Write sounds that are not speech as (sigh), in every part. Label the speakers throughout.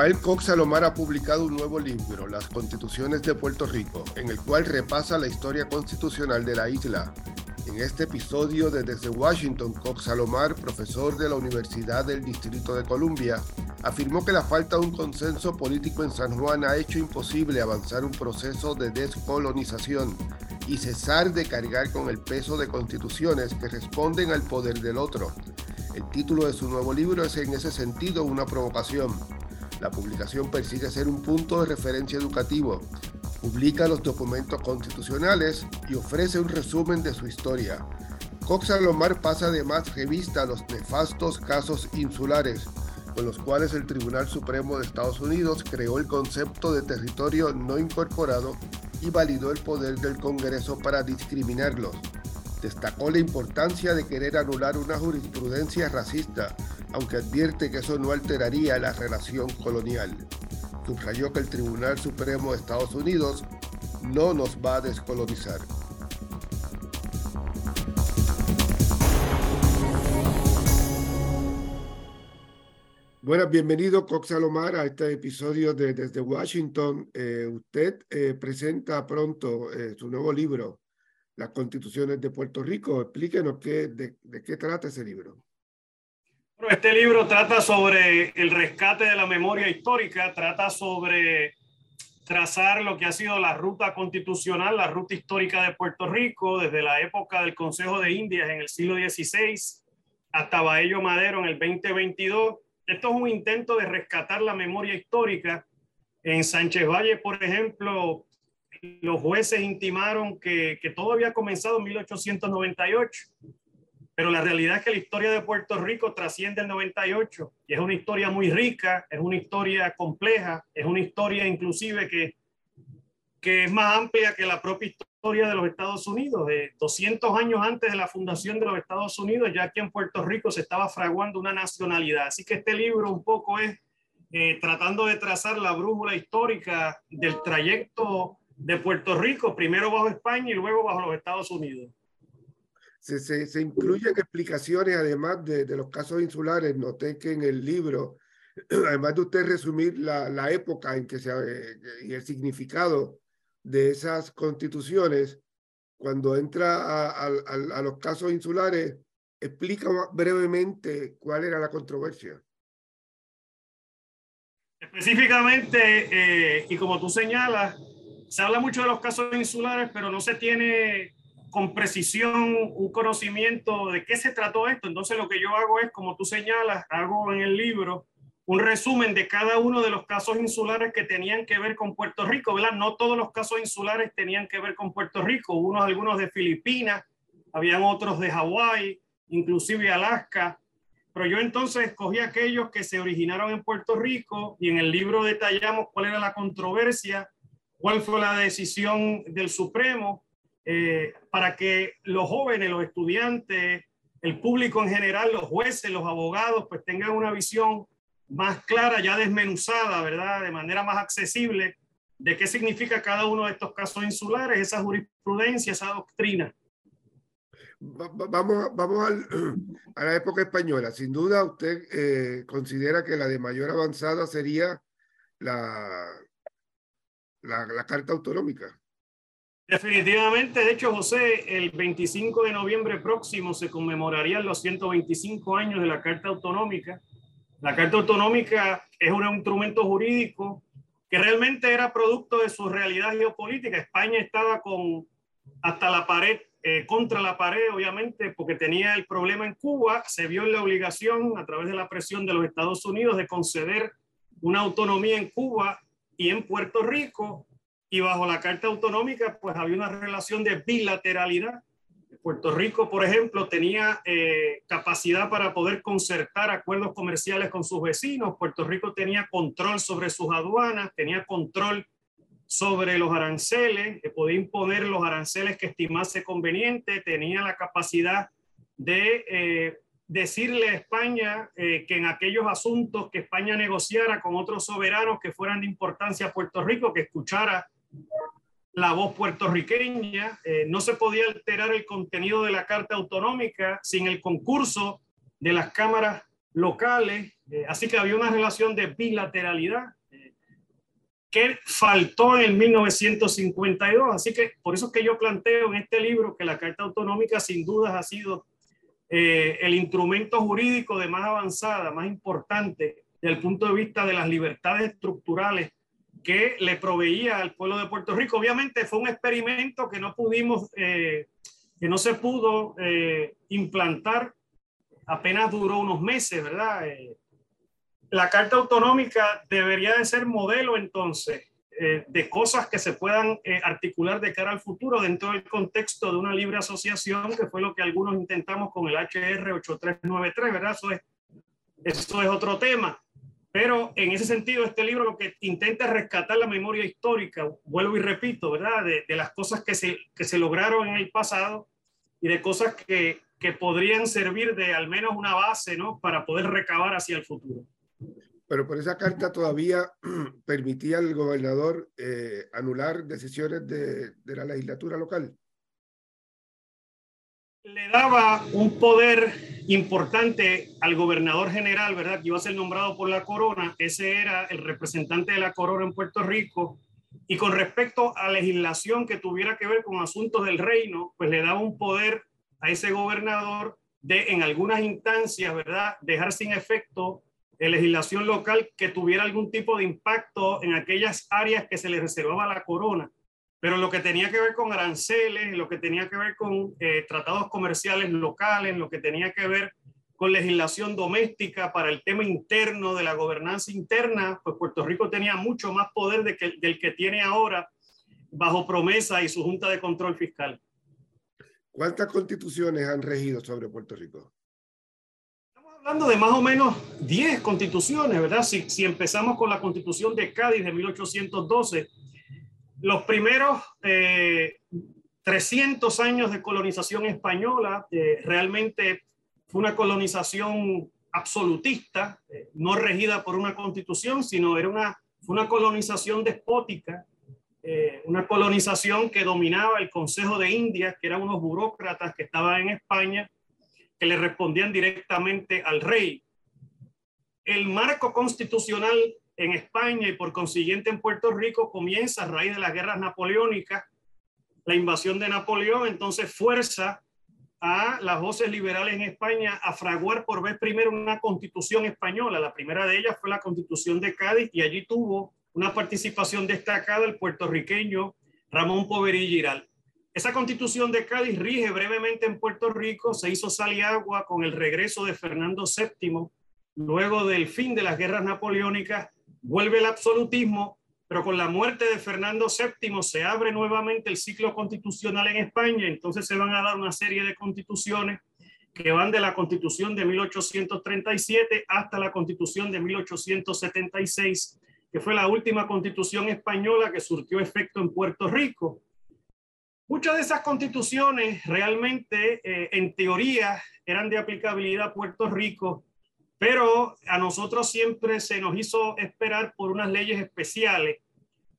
Speaker 1: Rafael Cox Salomar ha publicado un nuevo libro, Las Constituciones de Puerto Rico, en el cual repasa la historia constitucional de la isla. En este episodio de Desde Washington, Cox Salomar, profesor de la Universidad del Distrito de Columbia, afirmó que la falta de un consenso político en San Juan ha hecho imposible avanzar un proceso de descolonización y cesar de cargar con el peso de constituciones que responden al poder del otro. El título de su nuevo libro es en ese sentido una provocación. La publicación persigue ser un punto de referencia educativo, publica los documentos constitucionales y ofrece un resumen de su historia. Cox Salomar pasa además revista a los nefastos casos insulares, con los cuales el Tribunal Supremo de Estados Unidos creó el concepto de territorio no incorporado y validó el poder del Congreso para discriminarlos. Destacó la importancia de querer anular una jurisprudencia racista aunque advierte que eso no alteraría la relación colonial. Subrayó que el Tribunal Supremo de Estados Unidos no nos va a descolonizar. Bueno, bienvenido Cox Salomar a este episodio de Desde Washington. Eh, usted eh, presenta pronto eh, su nuevo libro, Las Constituciones de Puerto Rico. Explíquenos qué, de qué trata ese libro.
Speaker 2: Este libro trata sobre el rescate de la memoria histórica, trata sobre trazar lo que ha sido la ruta constitucional, la ruta histórica de Puerto Rico desde la época del Consejo de Indias en el siglo XVI hasta Baello Madero en el 2022. Esto es un intento de rescatar la memoria histórica. En Sánchez Valle, por ejemplo, los jueces intimaron que, que todo había comenzado en 1898 pero la realidad es que la historia de Puerto Rico trasciende el 98 y es una historia muy rica, es una historia compleja, es una historia inclusive que, que es más amplia que la propia historia de los Estados Unidos. De 200 años antes de la fundación de los Estados Unidos, ya aquí en Puerto Rico se estaba fraguando una nacionalidad. Así que este libro un poco es eh, tratando de trazar la brújula histórica del trayecto de Puerto Rico, primero bajo España y luego bajo los Estados Unidos
Speaker 1: se, se, se incluyen explicaciones además de, de, los casos insulares. Noté que en el libro, (clears throat) además de usted resumir la, la época en que se eh, y el significado de esas constituciones, cuando entra a, a, a, los casos insulares, explica brevemente cuál era la controversia.
Speaker 2: Específicamente, eh, y como tú señalas, se habla mucho de los casos insulares, pero no se tiene con precisión un conocimiento de qué se trató esto. Entonces lo que yo hago es, como tú señalas, hago en el libro un resumen de cada uno de los casos insulares que tenían que ver con Puerto Rico, ¿verdad? No todos los casos insulares tenían que ver con Puerto Rico, unos algunos de Filipinas, habían otros de Hawái, inclusive Alaska, pero yo entonces escogí aquellos que se originaron en Puerto Rico y en el libro detallamos cuál era la controversia, cuál fue la decisión del Supremo eh, para que los jóvenes, los estudiantes, el público en general, los jueces, los abogados, pues tengan una visión más clara, ya desmenuzada, ¿verdad? De manera más accesible de qué significa cada uno de estos casos insulares, esa jurisprudencia, esa doctrina.
Speaker 1: Vamos, vamos al, (clears throat) a la época española. Sin duda, usted eh, considera que la de mayor avanzada sería la, la, Carta Autonómica.
Speaker 2: Definitivamente, de hecho, José, el 25 de noviembre próximo se conmemorarían los 125 años de la Carta Autonómica. La Carta Autonómica es un instrumento jurídico que realmente era producto de su realidad geopolítica. España estaba con hasta la pared, eh, contra la pared, obviamente, porque tenía el problema en Cuba. Se vio en la obligación, a través de la presión de los Estados Unidos, de conceder una autonomía en Cuba y en Puerto Rico y bajo la Carta Autonómica, pues había una relación de bilateralidad. Puerto Rico, por ejemplo, tenía eh, capacidad para poder concertar acuerdos comerciales con sus vecinos. Puerto Rico tenía control sobre sus aduanas, tenía control sobre los aranceles, que podía imponer los aranceles que estimase conveniente, tenía la capacidad de eh, decirle a España eh, que en aquellos asuntos que España negociara con otros soberanos que fueran de importancia a Puerto Rico, que escuchara la voz puertorriqueña, eh, no se podía alterar el contenido de la Carta Autonómica sin el concurso de las cámaras locales Eh, así que había una relación de bilateralidad que faltó en el 1952. Así que por eso es que yo planteo en este libro que la Carta Autonómica sin dudas ha sido eh, el instrumento jurídico de más avanzada, más importante desde el punto de vista de las libertades estructurales que le proveía al pueblo de Puerto Rico. Obviamente fue un experimento que no pudimos, que no se pudo implantar, apenas duró unos meses, ¿verdad? la Carta Autonómica debería de ser modelo entonces eh, de cosas que se puedan eh, articular de cara al futuro dentro del contexto de una libre asociación, que fue lo que algunos intentamos con el HR 8393, ¿verdad? Eso es, eso es otro tema. Pero en ese sentido, este libro lo que intenta es rescatar la memoria histórica, vuelvo y repito, ¿verdad? De, de las cosas que se, que se lograron en el pasado y de cosas que, que podrían servir de al menos una base, ¿no? Para poder recabar hacia el futuro.
Speaker 1: Pero por esa carta todavía (clears throat) permitía al gobernador eh, anular decisiones de, de la legislatura local.
Speaker 2: Le daba un poder importante al gobernador general, ¿verdad? Que iba a ser nombrado por la corona. Ese era el representante de la corona en Puerto Rico. Y con respecto a legislación que tuviera que ver con asuntos del reino, pues le daba un poder a ese gobernador de, en algunas instancias, ¿verdad?, dejar sin efecto legislación local que tuviera algún tipo de impacto en aquellas áreas que se le reservaba la corona. Pero lo que tenía que ver con aranceles, lo que tenía que ver con eh, tratados comerciales locales, lo que tenía que ver con legislación doméstica para el tema interno de la gobernanza interna, pues Puerto Rico tenía mucho más poder de del que tiene ahora bajo promesa y su Junta de Control Fiscal.
Speaker 1: ¿Cuántas constituciones han regido sobre Puerto Rico?
Speaker 2: Hablando de más o menos 10 constituciones, ¿verdad? Si, si empezamos con la constitución de Cádiz de 1812, los primeros 300 eh, años de colonización española eh, realmente fue una colonización absolutista, eh, no regida por una constitución, sino era una, fue una colonización despótica, una colonización que dominaba el Consejo de Indias, que eran unos burócratas que estaban en España que le respondían directamente al rey. El marco constitucional en España y por consiguiente en Puerto Rico comienza a raíz de las guerras napoleónicas, la invasión de Napoleón, entonces fuerza a las voces liberales en España a fraguar por vez primero una constitución española. La primera de ellas fue la constitución de Cádiz y allí tuvo una participación destacada el puertorriqueño Ramón Poverí Giral. Esa constitución de Cádiz rige brevemente en Puerto Rico, se hizo sal y agua con el regreso de Fernando VII, luego del fin de las guerras napoleónicas, vuelve el absolutismo, pero con la muerte de Fernando VII se abre nuevamente el ciclo constitucional en España, entonces se van a dar una serie de constituciones que van de la constitución de 1837 hasta la constitución de 1876, que fue la última constitución española que surtió efecto en Puerto Rico. Muchas de esas constituciones realmente, eh, en teoría, eran de aplicabilidad a Puerto Rico, pero a nosotros siempre se nos hizo esperar por unas leyes especiales,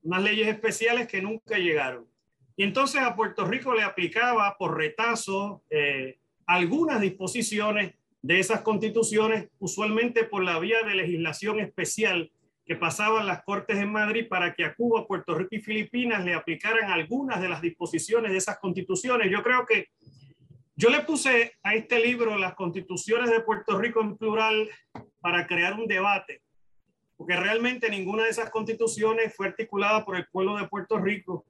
Speaker 2: unas leyes especiales que nunca llegaron. Y entonces a Puerto Rico le aplicaba por retazo eh, algunas disposiciones de esas constituciones, usualmente por la vía de legislación especial que pasaban las Cortes en Madrid para que a Cuba, Puerto Rico y Filipinas le aplicaran algunas de las disposiciones de esas constituciones. Yo creo que yo le puse a este libro las constituciones de Puerto Rico en plural para crear un debate, porque realmente ninguna de esas constituciones fue articulada por el pueblo de Puerto Rico,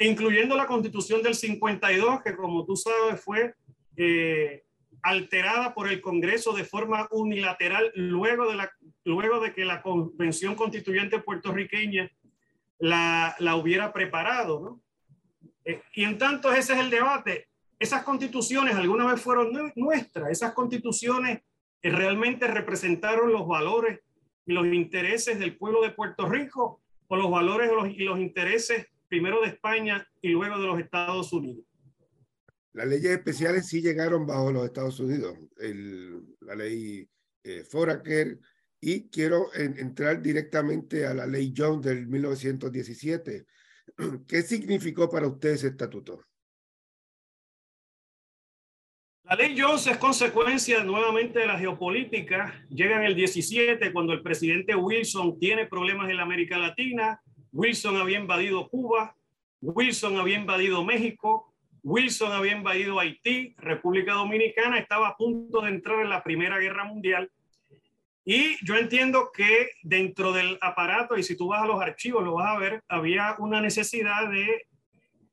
Speaker 2: incluyendo la constitución del 52, que como tú sabes fue eh, alterada por el Congreso de forma unilateral luego de, la, luego de que la Convención Constituyente puertorriqueña la, la hubiera preparado. ¿no? Eh, y en tanto ese es el debate. Esas constituciones alguna vez fueron nuestras, esas constituciones realmente representaron los valores y los intereses del pueblo de Puerto Rico o los valores y los intereses primero de España y luego de los Estados Unidos.
Speaker 1: Las leyes especiales sí llegaron bajo los Estados Unidos, la ley eh, Foraker, y quiero entrar directamente a la ley Jones del 1917. (clears throat) ¿Qué significó para usted ese estatuto?
Speaker 2: La ley Jones es consecuencia nuevamente de la geopolítica. Llega en el 17 cuando el presidente Wilson tiene problemas en la América Latina. Wilson había invadido Cuba, Wilson había invadido México, Wilson había invadido Haití, República Dominicana estaba a punto de entrar en la Primera Guerra Mundial. Y yo entiendo que dentro del aparato, y si tú vas a los archivos lo vas a ver, había una necesidad de,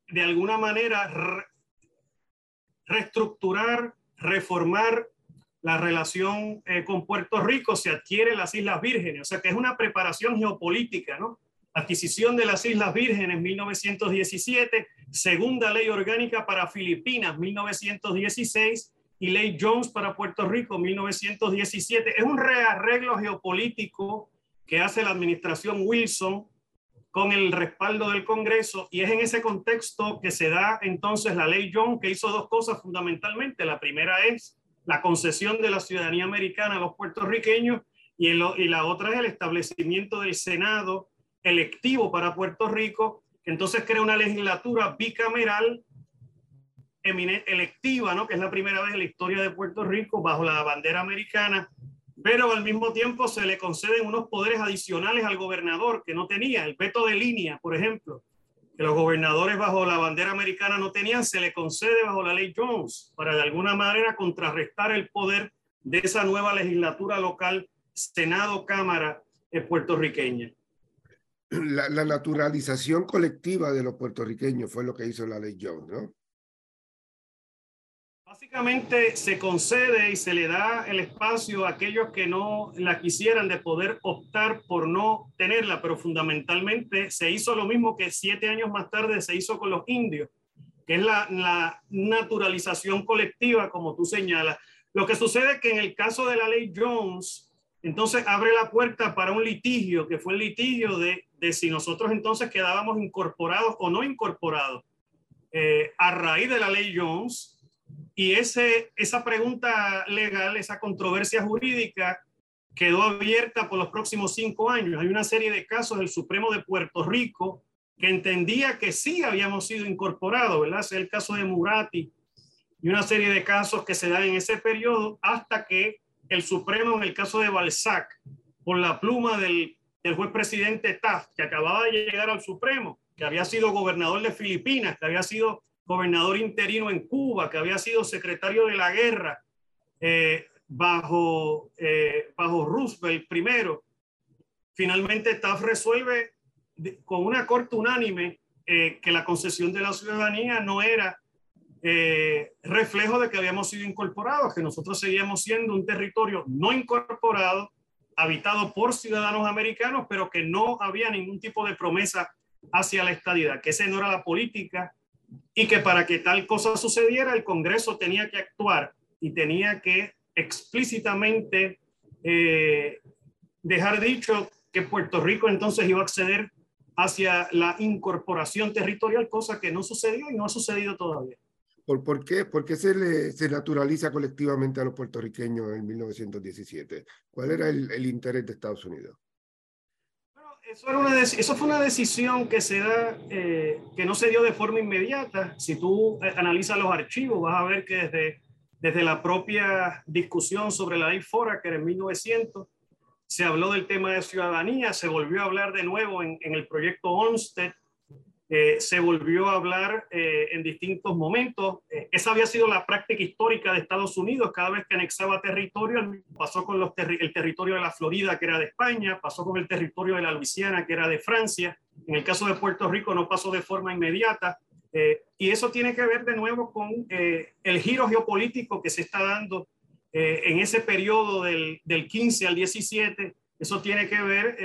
Speaker 2: de alguna manera, reestructurar, reformar la relación eh, con Puerto Rico, se adquiere las Islas Vírgenes, o sea que es una preparación geopolítica, ¿no? Adquisición de las Islas Vírgenes 1917, segunda ley orgánica para Filipinas 1916 y ley Jones para Puerto Rico 1917. Es un rearreglo geopolítico que hace la administración Wilson con el respaldo del Congreso y es en ese contexto que se da entonces la ley John que hizo dos cosas fundamentalmente. La primera es la concesión de la ciudadanía americana a los puertorriqueños y, y la otra es el establecimiento del Senado electivo para Puerto Rico, entonces crea una legislatura bicameral electiva, ¿no? que es la primera vez en la historia de Puerto Rico bajo la bandera americana pero al mismo tiempo se le conceden unos poderes adicionales al gobernador que no tenía, el veto de línea, por ejemplo, que los gobernadores bajo la bandera americana no tenían, se le concede bajo la ley Jones para de alguna manera contrarrestar el poder de esa nueva legislatura local, Senado, Cámara eh, puertorriqueña.
Speaker 1: La, naturalización colectiva de los puertorriqueños fue lo que hizo la ley Jones, ¿no?
Speaker 2: Básicamente se concede y se le da el espacio a aquellos que no la quisieran de poder optar por no tenerla, pero fundamentalmente se hizo lo mismo que siete años más tarde se hizo con los indios, que es la, la naturalización colectiva, como tú señalas. Lo que sucede es que en el caso de la ley Jones, entonces abre la puerta para un litigio, que fue el litigio de, de si nosotros entonces quedábamos incorporados o no incorporados. Eh, a raíz de la ley Jones, y ese, esa pregunta legal, esa controversia jurídica quedó abierta por los próximos cinco años. Hay una serie de casos del Supremo de Puerto Rico que entendía que sí habíamos sido incorporados, ¿verdad? Es el caso de Murati y una serie de casos que se dan en ese periodo hasta que el Supremo, en el caso de Balzac, por la pluma del, del juez presidente Taft, que acababa de llegar al Supremo, que había sido gobernador de Filipinas, que había sido gobernador interino en Cuba, que había sido secretario de la guerra eh, bajo, eh, bajo Roosevelt primero. Finalmente Taft resuelve con una corte unánime eh, que la concesión de la ciudadanía no era reflejo de que habíamos sido incorporados, que nosotros seguíamos siendo un territorio no incorporado, habitado por ciudadanos americanos, pero que no había ningún tipo de promesa hacia la estadidad, que esa no era la política y que para que tal cosa sucediera el Congreso tenía que actuar y tenía que explícitamente eh, dejar dicho que Puerto Rico entonces iba a acceder hacia la incorporación territorial, cosa que no sucedió y no ha sucedido todavía.
Speaker 1: ¿Por, por qué, por qué se, le, se naturaliza colectivamente a los puertorriqueños en 1917? ¿Cuál era el, el interés de Estados Unidos?
Speaker 2: Eso, era una eso fue una decisión que se da, eh, que no se dio de forma inmediata. Si tú eh, analizas los archivos, vas a ver que desde, desde la propia discusión sobre la ley era en 1900, se habló del tema de ciudadanía, se volvió a hablar de nuevo en, en el proyecto Olmsted, eh, se volvió a hablar eh, en distintos momentos. Eh, esa había sido la práctica histórica de Estados Unidos. Cada vez que anexaba territorio, pasó con el territorio de la Florida, que era de España, pasó con el territorio de la Luisiana, que era de Francia. En el caso de Puerto Rico no pasó de forma inmediata. y eso tiene que ver de nuevo con el giro geopolítico que se está dando en ese periodo del, del 15 al 17. Eso tiene que ver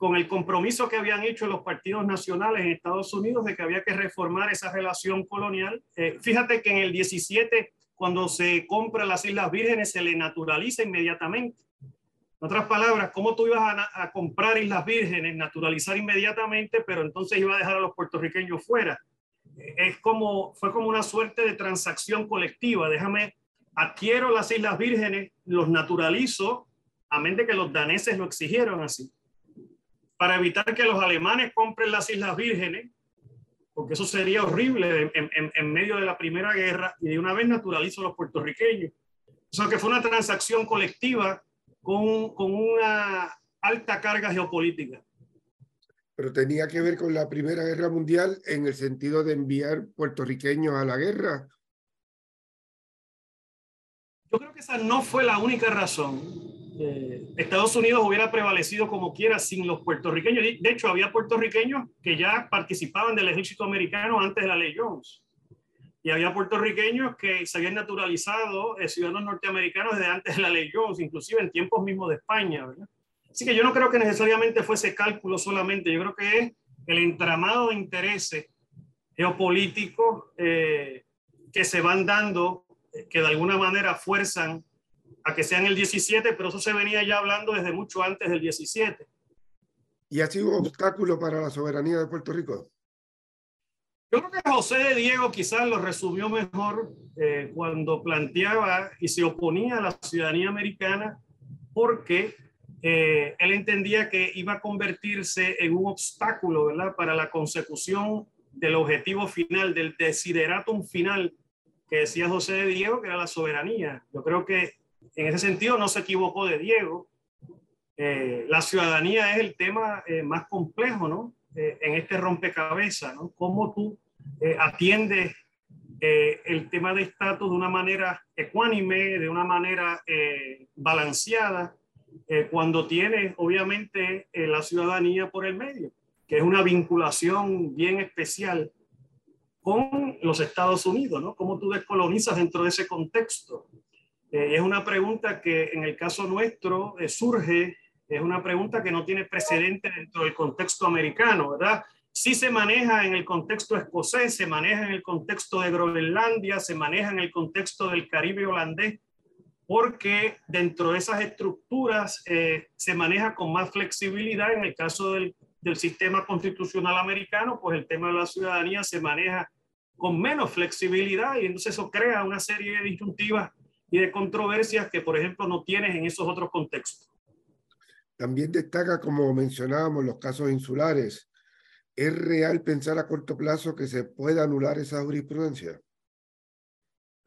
Speaker 2: con el compromiso que habían hecho los partidos nacionales en Estados Unidos de que había que reformar esa relación colonial. Eh, fíjate que en el 17, cuando se compra las Islas Vírgenes, se le naturaliza inmediatamente. En otras palabras, ¿cómo tú ibas a, comprar Islas Vírgenes, naturalizar inmediatamente, pero entonces iba a dejar a los puertorriqueños fuera? Es como, fue como una suerte de transacción colectiva. Déjame, adquiero las Islas Vírgenes, los naturalizo, a mente que los daneses lo exigieron así para evitar que los alemanes compren las Islas Vírgenes porque eso sería horrible en, en, en, medio de la Primera Guerra y de una vez naturalizo a los puertorriqueños. O sea, que fue una transacción colectiva con, con una alta carga geopolítica.
Speaker 1: Pero tenía que ver con la Primera Guerra Mundial en el sentido de enviar puertorriqueños a la guerra.
Speaker 2: Yo creo que esa no fue la única razón. Eh, Estados Unidos hubiera prevalecido como quiera sin los puertorriqueños. De hecho, había puertorriqueños que ya participaban del ejército americano antes de la ley Jones. Y había puertorriqueños que se habían naturalizado eh, ciudadanos norteamericanos desde antes de la ley Jones, inclusive en tiempos mismos de España. ¿verdad? Así que yo no creo que necesariamente fuese cálculo solamente, yo creo que es el entramado de intereses geopolíticos eh, que se van dando, que de alguna manera fuerzan a que sean el 17, pero eso se venía ya hablando desde mucho antes del 17.
Speaker 1: ¿Y ha sido un obstáculo para la soberanía de Puerto Rico?
Speaker 2: Yo creo que José de Diego quizás lo resumió mejor eh, cuando planteaba y se oponía a la ciudadanía americana porque eh, él entendía que iba a convertirse en un obstáculo ¿verdad? para la consecución del objetivo final, del desideratum final que decía José de Diego, que era la soberanía. Yo creo que en ese sentido no se equivocó de Diego. Eh, la ciudadanía es el tema eh, más complejo, ¿no? en este rompecabezas, ¿no? Cómo tú atiendes el tema de estatus de una manera ecuánime, de una manera balanceada, eh, cuando tiene obviamente eh, la ciudadanía por el medio, que es una vinculación bien especial con los Estados Unidos, ¿no? ¿Cómo tú descolonizas dentro de ese contexto? Eh, es una pregunta que en el caso nuestro surge, es una pregunta que no tiene precedente dentro del contexto americano, ¿verdad? Sí se maneja en el contexto escocés, se maneja en el contexto de Groenlandia, se maneja en el contexto del Caribe holandés, porque dentro de esas estructuras eh, se maneja con más flexibilidad. En el caso del, del, sistema constitucional americano, pues el tema de la ciudadanía se maneja con menos flexibilidad y entonces eso crea una serie de disyuntivas y de controversias que, por ejemplo, no tienes en esos otros contextos.
Speaker 1: También destaca, como mencionábamos, los casos insulares. ¿Es real pensar a corto plazo que se pueda anular esa jurisprudencia?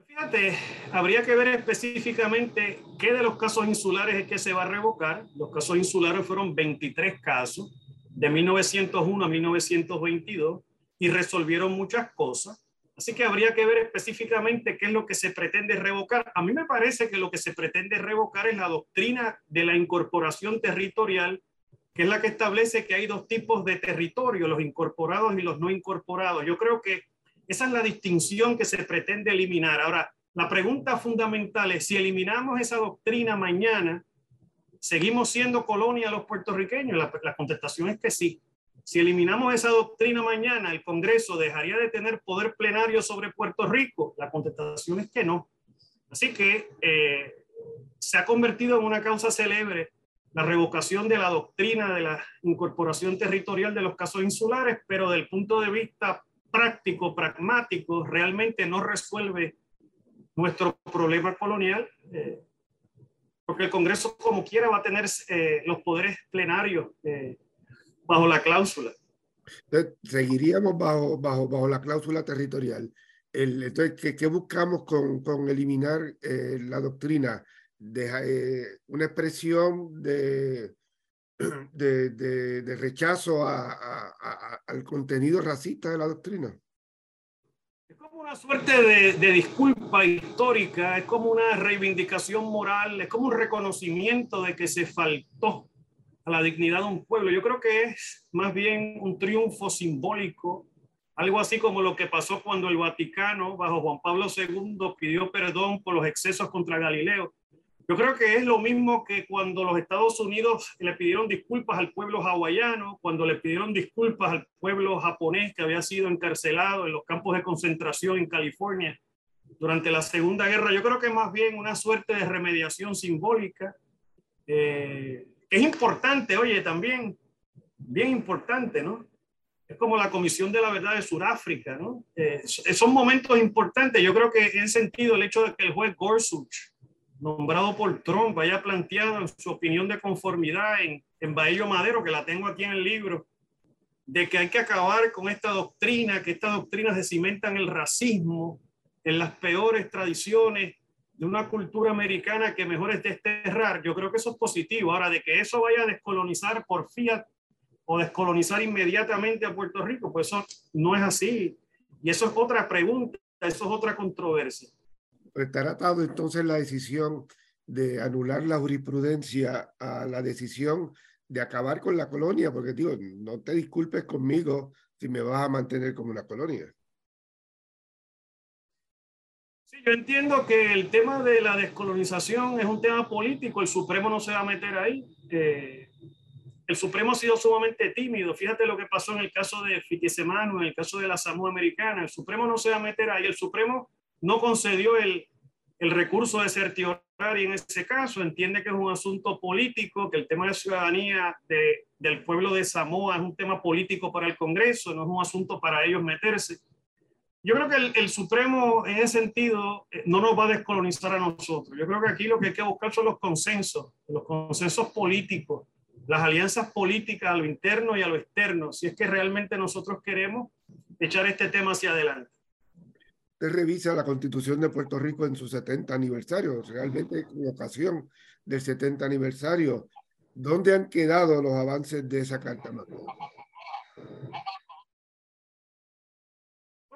Speaker 2: Fíjate, habría que ver específicamente qué de los casos insulares es que se va a revocar. Los casos insulares fueron 23 casos de 1901 a 1922 y resolvieron muchas cosas. Así que habría que ver específicamente qué es lo que se pretende revocar. A mí me parece que lo que se pretende revocar es la doctrina de la incorporación territorial, que es la que establece que hay dos tipos de territorio, los incorporados y los no incorporados. Yo creo que esa es la distinción que se pretende eliminar. Ahora, la pregunta fundamental es, si eliminamos esa doctrina mañana, ¿seguimos siendo colonia los puertorriqueños? La, la, contestación es que sí. Si eliminamos esa doctrina mañana, el Congreso dejaría de tener poder plenario sobre Puerto Rico. La contestación es que no. Así que eh, se ha convertido en una causa célebre la revocación de la doctrina de la incorporación territorial de los casos insulares, pero del punto de vista práctico, pragmático, realmente no resuelve nuestro problema colonial, eh, porque el Congreso como quiera va a tener eh, los poderes plenarios bajo la cláusula.
Speaker 1: seguiríamos bajo, bajo, bajo la cláusula territorial. El, entonces, ¿qué, ¿qué, buscamos con, con eliminar la doctrina? De, una expresión de, (clears throat) de, de, de rechazo a, a, al contenido racista de la doctrina.
Speaker 2: Es como una suerte de, de, disculpa histórica, es como una reivindicación moral, es como un reconocimiento de que se faltó a la dignidad de un pueblo. Yo creo que es más bien un triunfo simbólico, algo así como lo que pasó cuando el Vaticano, bajo Juan Pablo II, pidió perdón por los excesos contra Galileo. Yo creo que es lo mismo que cuando los Estados Unidos le pidieron disculpas al pueblo hawaiano, cuando le pidieron disculpas al pueblo japonés que había sido encarcelado en los campos de concentración en California durante la Segunda Guerra. Yo creo que es más bien una suerte de remediación simbólica, eh, es importante, oye, también, bien importante, ¿no? Es como la Comisión de la Verdad de Sudáfrica, ¿no? Eh, son momentos importantes. Yo creo que en sentido el hecho de que el juez Gorsuch nombrado por Trump haya planteado su opinión de conformidad en, en Bahillo Madero, que la tengo aquí en el libro, de que hay que acabar con esta doctrina, que estas doctrinas se cimentan el racismo, en las peores tradiciones de una cultura americana que mejor es desterrar, yo creo que eso es positivo. Ahora, de que eso vaya a descolonizar por fiat o descolonizar inmediatamente a Puerto Rico, pues eso no es así. Y eso es otra pregunta, eso es otra controversia.
Speaker 1: ¿Estará atado entonces la decisión de anular la jurisprudencia a la decisión de acabar con la colonia? Porque digo, no te disculpes conmigo si me vas a mantener como una colonia.
Speaker 2: Yo entiendo que el tema de la descolonización es un tema político, el Supremo no se va a meter ahí. Eh, el Supremo ha sido sumamente tímido. Fíjate lo que pasó en el caso de Fitisemano, en el caso de la Samoa Americana. El Supremo no se va a meter ahí. El Supremo no concedió el, el recurso de certiorari en ese caso. Entiende que es un asunto político, que el tema de ciudadanía de, del pueblo de Samoa es un tema político para el Congreso, no es un asunto para ellos meterse. Yo creo que el, el, Supremo en ese sentido eh, no nos va a descolonizar a nosotros. Yo creo que aquí lo que hay que buscar son los consensos, los consensos políticos, las alianzas políticas a lo interno y a lo externo, si es que realmente nosotros queremos echar este tema hacia adelante.
Speaker 1: Usted revisa la constitución de Puerto Rico en su 70 aniversario, realmente con ocasión del 70 aniversario. ¿Dónde han quedado los avances de esa carta?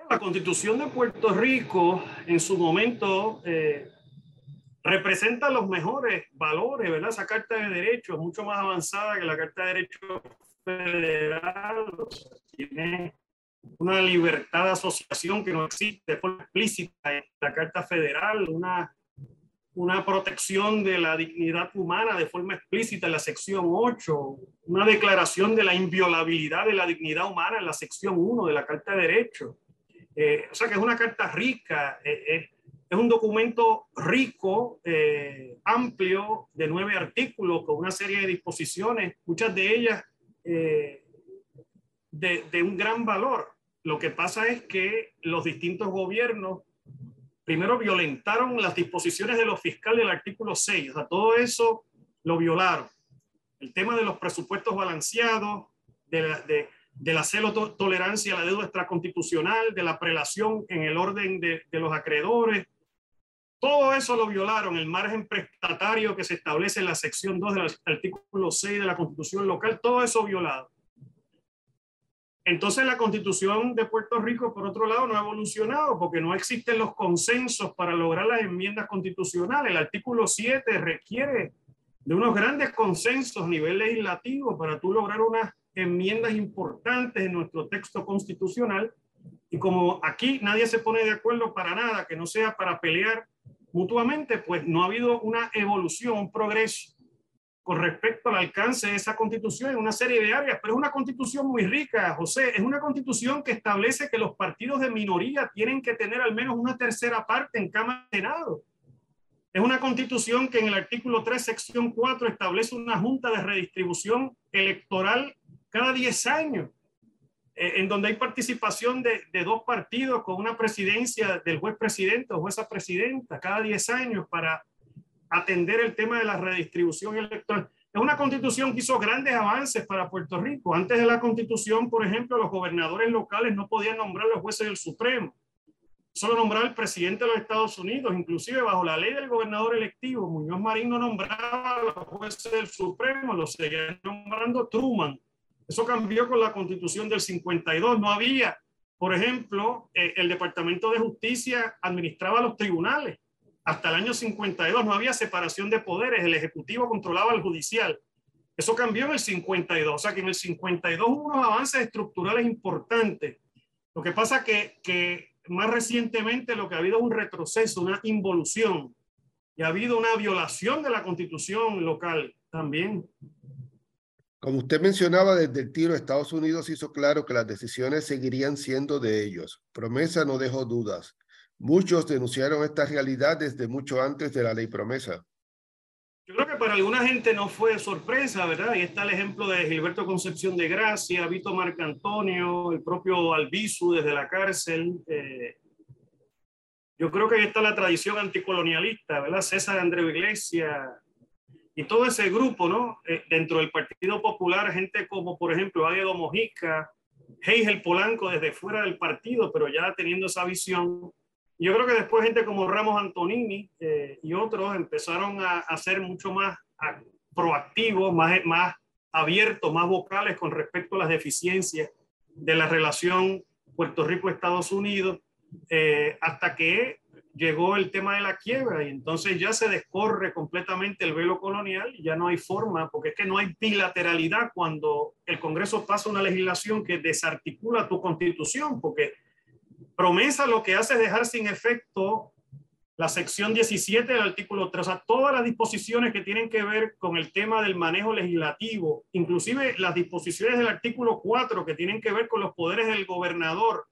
Speaker 2: La constitución de Puerto Rico en su momento eh, representa los mejores valores, ¿verdad? Esa carta de derechos mucho más avanzada que la carta de derechos federal. tiene una libertad de asociación que no existe de forma explícita en la carta federal, una, una protección de la dignidad humana de forma explícita en la sección 8, una declaración de la inviolabilidad de la dignidad humana en la sección 1 de la carta de derechos eh, o sea que es una carta rica, eh, eh, es un documento rico, amplio, de nueve artículos, con una serie de disposiciones, muchas de ellas de, de un gran valor. Lo que pasa es que los distintos gobiernos primero violentaron las disposiciones de los fiscales del artículo 6, o sea, todo eso lo violaron. El tema de los presupuestos balanceados, de, de, de la celo tolerancia a la deuda extraconstitucional, de la prelación en el orden de, de, los acreedores. Todo eso lo violaron, el margen prestatario que se establece en la sección 2 del artículo 6 de la constitución local, todo eso violado. Entonces la constitución de Puerto Rico, por otro lado, no ha evolucionado porque no existen los consensos para lograr las enmiendas constitucionales. El artículo 7 requiere de unos grandes consensos a nivel legislativo para tú lograr unas enmiendas importantes en nuestro texto constitucional y como aquí nadie se pone de acuerdo para nada que no sea para pelear mutuamente, pues no ha habido una evolución, un progreso con respecto al alcance de esa constitución en una serie de áreas, pero es una constitución muy rica, José, es una constitución que establece que los partidos de minoría tienen que tener al menos una tercera parte en Cámara y Senado. Es una constitución que en el artículo 3, sección 4, establece una junta de redistribución electoral cada 10 años, eh, en donde hay participación de, de, dos partidos con una presidencia del juez presidente o jueza presidenta cada 10 años para atender el tema de la redistribución electoral. Es una constitución que hizo grandes avances para Puerto Rico. Antes de la constitución, por ejemplo, los gobernadores locales no podían nombrar los jueces del Supremo. Solo nombraba el presidente de los Estados Unidos, inclusive bajo la ley del gobernador electivo. Muñoz Marín no nombraba a los jueces del Supremo, lo seguía nombrando Truman. Eso cambió con la constitución del 52. No había, por ejemplo, eh, el Departamento de Justicia administraba los tribunales. Hasta el año 52 no había separación de poderes. El Ejecutivo controlaba al judicial. Eso cambió en el 52. O sea que en el 52 hubo unos avances estructurales importantes. Lo que pasa que, que más recientemente lo que ha habido es un retroceso, una involución. Y ha habido una violación de la constitución local también.
Speaker 1: Como usted mencionaba, desde el tiro Estados Unidos hizo claro que las decisiones seguirían siendo de ellos. Promesa no dejó dudas. Muchos denunciaron esta realidad desde mucho antes de la ley promesa.
Speaker 2: Yo creo que para alguna gente no fue sorpresa, ¿verdad? Y está el ejemplo de Gilberto Concepción de Gracia, Vito Marcantonio, el propio Albizu desde la cárcel. Eh, yo creo que ahí está la tradición anticolonialista, ¿verdad? César Andreu Iglesias, y todo ese grupo, ¿no? Eh, dentro del Partido Popular, gente como, por ejemplo, Águedo Mojica, Heigel Polanco desde fuera del partido, pero ya teniendo esa visión. Yo creo que después gente como Ramos Antonini eh, y otros empezaron a, a ser mucho más proactivos, más, más abiertos, más vocales con respecto a las deficiencias de la relación Puerto Rico-Estados Unidos, eh, hasta que llegó el tema de la quiebra y entonces ya se descorre completamente el velo colonial y ya no hay forma, porque es que no hay bilateralidad cuando el Congreso pasa una legislación que desarticula tu constitución, porque promesa lo que hace es dejar sin efecto la sección 17 del artículo 3, o sea, todas las disposiciones que tienen que ver con el tema del manejo legislativo, inclusive las disposiciones del artículo 4 que tienen que ver con los poderes del gobernador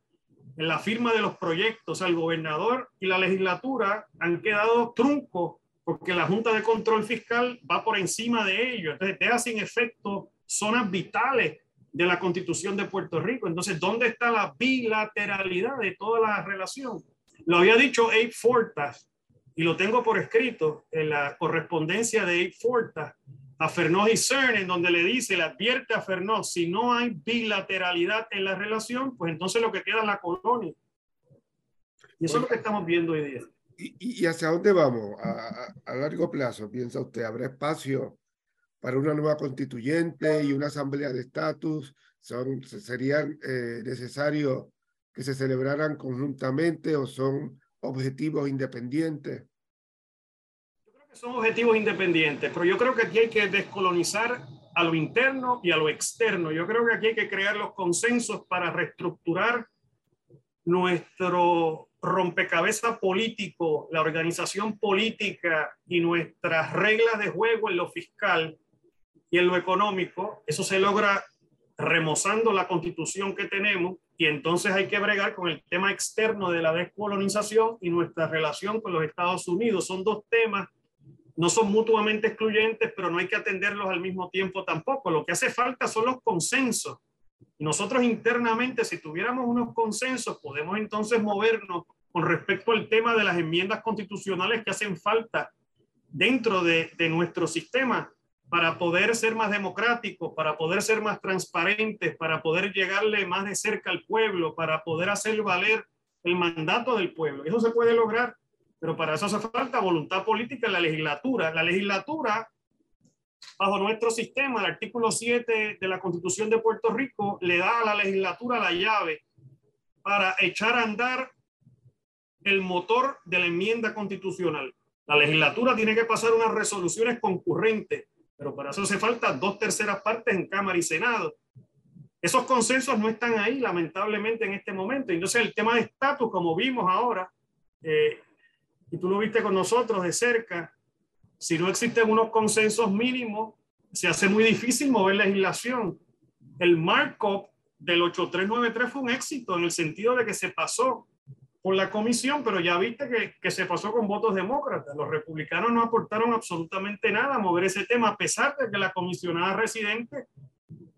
Speaker 2: en la firma de los proyectos, o sea, el gobernador y la legislatura han quedado truncos porque la Junta de Control Fiscal va por encima de ellos, entonces deja sin efecto zonas vitales de la constitución de Puerto Rico. Entonces, ¿dónde está la bilateralidad de toda la relación? Lo había dicho Abe Fortas y lo tengo por escrito en la correspondencia de Abe Fortas a Fernó y CERN, en donde le dice, le advierte a Fernó, si no hay bilateralidad en la relación, pues entonces lo que queda es la colonia. Y eso es lo que estamos viendo hoy día.
Speaker 1: ¿Y, y hacia dónde vamos? A, a, largo plazo, piensa usted, ¿habrá espacio para una nueva constituyente y una asamblea de estatus? Son, ¿Serían eh, necesarios que se celebraran conjuntamente o son objetivos independientes?
Speaker 2: Son objetivos independientes, pero yo creo que aquí hay que descolonizar a lo interno y a lo externo. Yo creo que aquí hay que crear los consensos para reestructurar nuestro rompecabezas político, la organización política y nuestras reglas de juego en lo fiscal y en lo económico. Eso se logra remozando la constitución que tenemos y entonces hay que bregar con el tema externo de la descolonización y nuestra relación con los Estados Unidos. Son dos temas, no son mutuamente excluyentes, pero no hay que atenderlos al mismo tiempo tampoco. Lo que hace falta son los consensos. Nosotros internamente, si tuviéramos unos consensos, podemos entonces movernos con respecto al tema de las enmiendas constitucionales que hacen falta dentro de, de nuestro sistema para poder ser más democráticos, para poder ser más transparentes, para poder llegarle más de cerca al pueblo, para poder hacer valer el mandato del pueblo. Eso se puede lograr, pero para eso hace falta voluntad política en la legislatura. La legislatura, bajo nuestro sistema, el artículo 7 de la Constitución de Puerto Rico, le da a la legislatura la llave para echar a andar el motor de la enmienda constitucional. La legislatura tiene que pasar unas resoluciones concurrentes pero para eso hace falta dos terceras partes en Cámara y Senado. Esos consensos no están ahí, lamentablemente, en este momento. Entonces, el tema de estatus, como vimos ahora, eh, y tú lo viste con nosotros de cerca, si no existen unos consensos mínimos, se hace muy difícil mover legislación. El markup del 8393 fue un éxito en el sentido de que se pasó por la comisión, pero ya viste que, que, se pasó con votos demócratas. Los republicanos no aportaron absolutamente nada a mover ese tema, a pesar de que la comisionada residente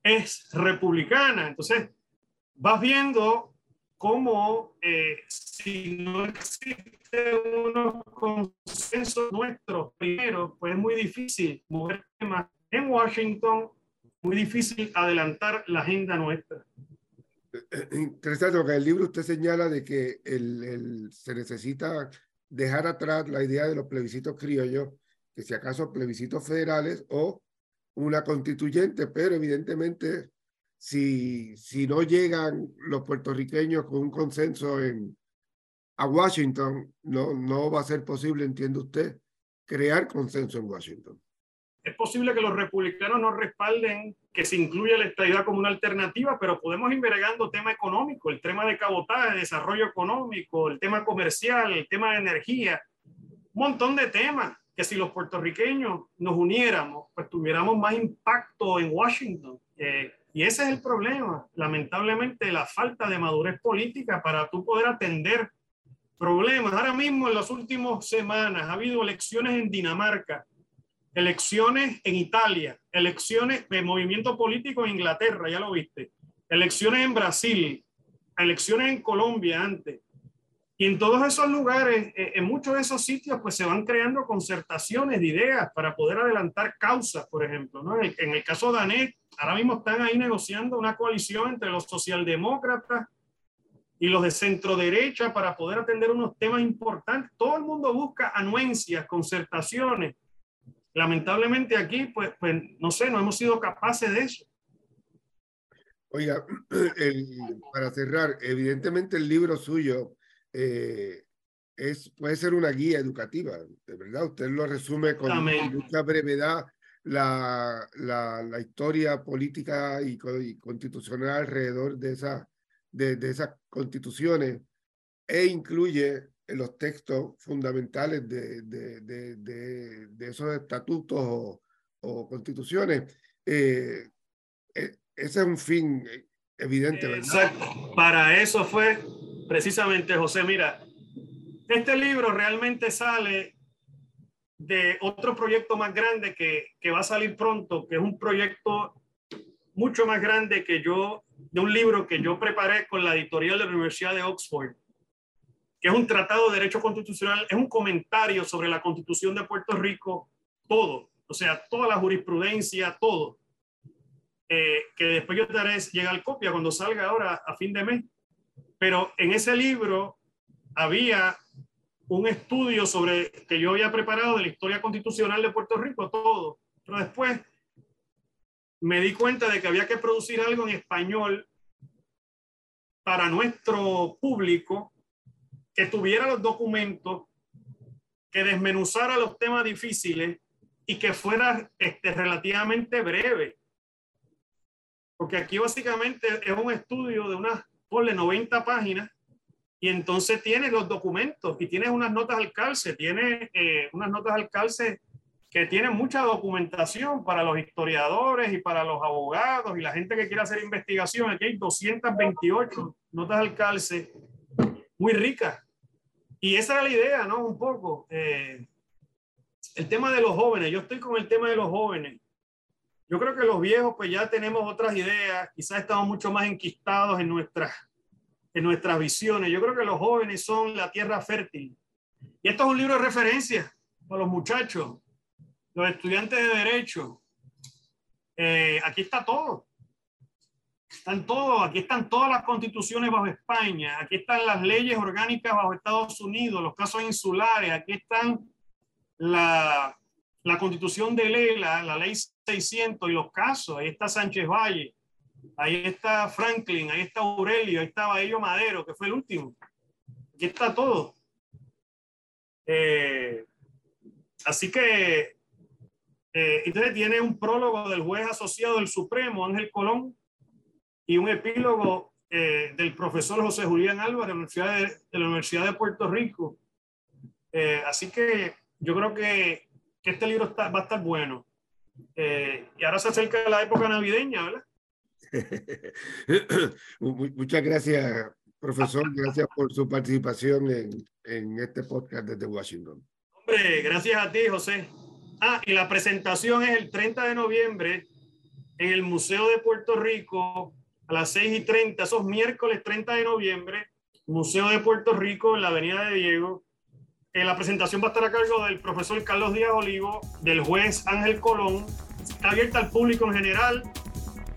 Speaker 2: es republicana. Entonces, vas viendo cómo eh, si no existe unos consensos nuestros primero, pues es muy difícil mover temas en Washington, muy difícil adelantar la agenda nuestra.
Speaker 1: Interesante, porque en el libro usted señala de que el, el, se necesita dejar atrás la idea de los plebiscitos criollos, que si acaso plebiscitos federales o una constituyente, pero evidentemente si, si no llegan los puertorriqueños con un consenso en, a Washington, no, no va a ser posible, entiende usted, crear consenso en Washington
Speaker 2: es posible que los republicanos no respalden que se incluya la estabilidad como una alternativa, pero podemos ir bregando tema económico, el tema de cabotaje, desarrollo económico, el tema comercial, el tema de energía, un montón de temas que si los puertorriqueños nos uniéramos, pues tuviéramos más impacto en Washington. Eh, y ese es el problema, lamentablemente, la falta de madurez política para tú poder atender problemas. Ahora mismo, en las últimas semanas, ha habido elecciones en Dinamarca elecciones en Italia, elecciones de movimiento político en Inglaterra, ya lo viste, elecciones en Brasil, elecciones en Colombia antes. Y en todos esos lugares, eh, en muchos de esos sitios, pues se van creando concertaciones de ideas para poder adelantar causas, por ejemplo. ¿no? En, el, caso de ANEC, ahora mismo están ahí negociando una coalición entre los socialdemócratas y los de centro derecha para poder atender unos temas importantes. Todo el mundo busca anuencias, concertaciones. Lamentablemente aquí, pues, pues no sé, no hemos sido capaces de eso.
Speaker 1: Oiga, (clears throat) para cerrar, evidentemente el libro suyo eh, es, puede ser una guía educativa, de verdad. Usted lo resume con mucha brevedad la, la, la historia política y, constitucional alrededor de, esa, de, de, esas constituciones e incluye los textos fundamentales de, de, de esos estatutos o, o constituciones. Eh, e, ese es un fin evidente, ¿verdad?
Speaker 2: Exacto. Para eso fue precisamente, José, mira, este libro realmente sale de otro proyecto más grande que, que, va a salir pronto, que es un proyecto mucho más grande que yo, de un libro que yo preparé con la editorial de la Universidad de Oxford, que es un tratado de derecho constitucional, es un comentario sobre la constitución de Puerto Rico, todo, o sea, toda la jurisprudencia, todo. Eh, que después yo te haré llegar copia cuando salga ahora a fin de mes. Pero en ese libro había un estudio sobre que yo había preparado de la historia constitucional de Puerto Rico, todo. Pero después me di cuenta de que había que producir algo en español para nuestro público que tuviera los documentos, que desmenuzara los temas difíciles y que fuera este, relativamente breve. Porque aquí básicamente es un estudio de unas ponle 90 páginas y entonces tienes los documentos y tienes unas notas al calce, tienes eh, unas notas al calce que tienen mucha documentación para los historiadores y para los abogados y la gente que quiere hacer investigación. Aquí hay 228 notas al calce muy ricas. Y esa era la idea, ¿no? Un poco. Eh, el tema de los jóvenes, yo estoy con el tema de los jóvenes. Yo creo que los viejos pues ya tenemos otras ideas, quizás estamos mucho más enquistados en nuestras, en nuestras visiones. Yo creo que los jóvenes son la tierra fértil. Y esto es un libro de referencia para los muchachos, los estudiantes de derecho. Eh, aquí está todo. Están todos, aquí están todas las constituciones bajo España, aquí están las leyes orgánicas bajo Estados Unidos, los casos insulares, aquí están la, la constitución de Lela, la ley 600 y los casos, ahí está Sánchez Valle, ahí está Franklin, ahí está Aurelio, ahí está Baello Madero, que fue el último. Aquí está todo. Eh, así que, eh, entonces tiene un prólogo del juez asociado del Supremo, Ángel Colón, y un epílogo eh, del profesor José Julián Álvarez de la Universidad de, de la Universidad de Puerto Rico. así que yo creo que este libro está, va a estar bueno. Eh, y ahora se acerca la época navideña, ¿verdad? (laughs)
Speaker 1: Muchas gracias, profesor. Gracias por su participación en, en este podcast desde Washington.
Speaker 2: Hombre, gracias a ti, José. Ah, y la presentación es el 30 de noviembre en el Museo de Puerto Rico a las 6 y 30, esos miércoles 30 de noviembre, Museo de Puerto Rico en la Avenida de Diego, eh, la presentación va a estar a cargo del profesor Carlos Díaz Olivo, del juez Ángel Colón. Está abierta al público en general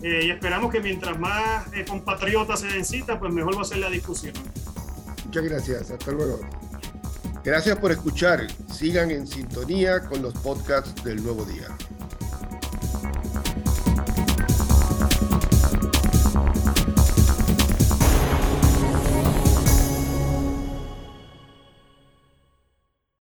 Speaker 2: eh, y esperamos que mientras más eh, compatriotas se den cita, pues mejor va a ser la discusión.
Speaker 1: Muchas gracias. Hasta luego. Gracias por escuchar. Sigan en sintonía con los podcasts del Nuevo Día.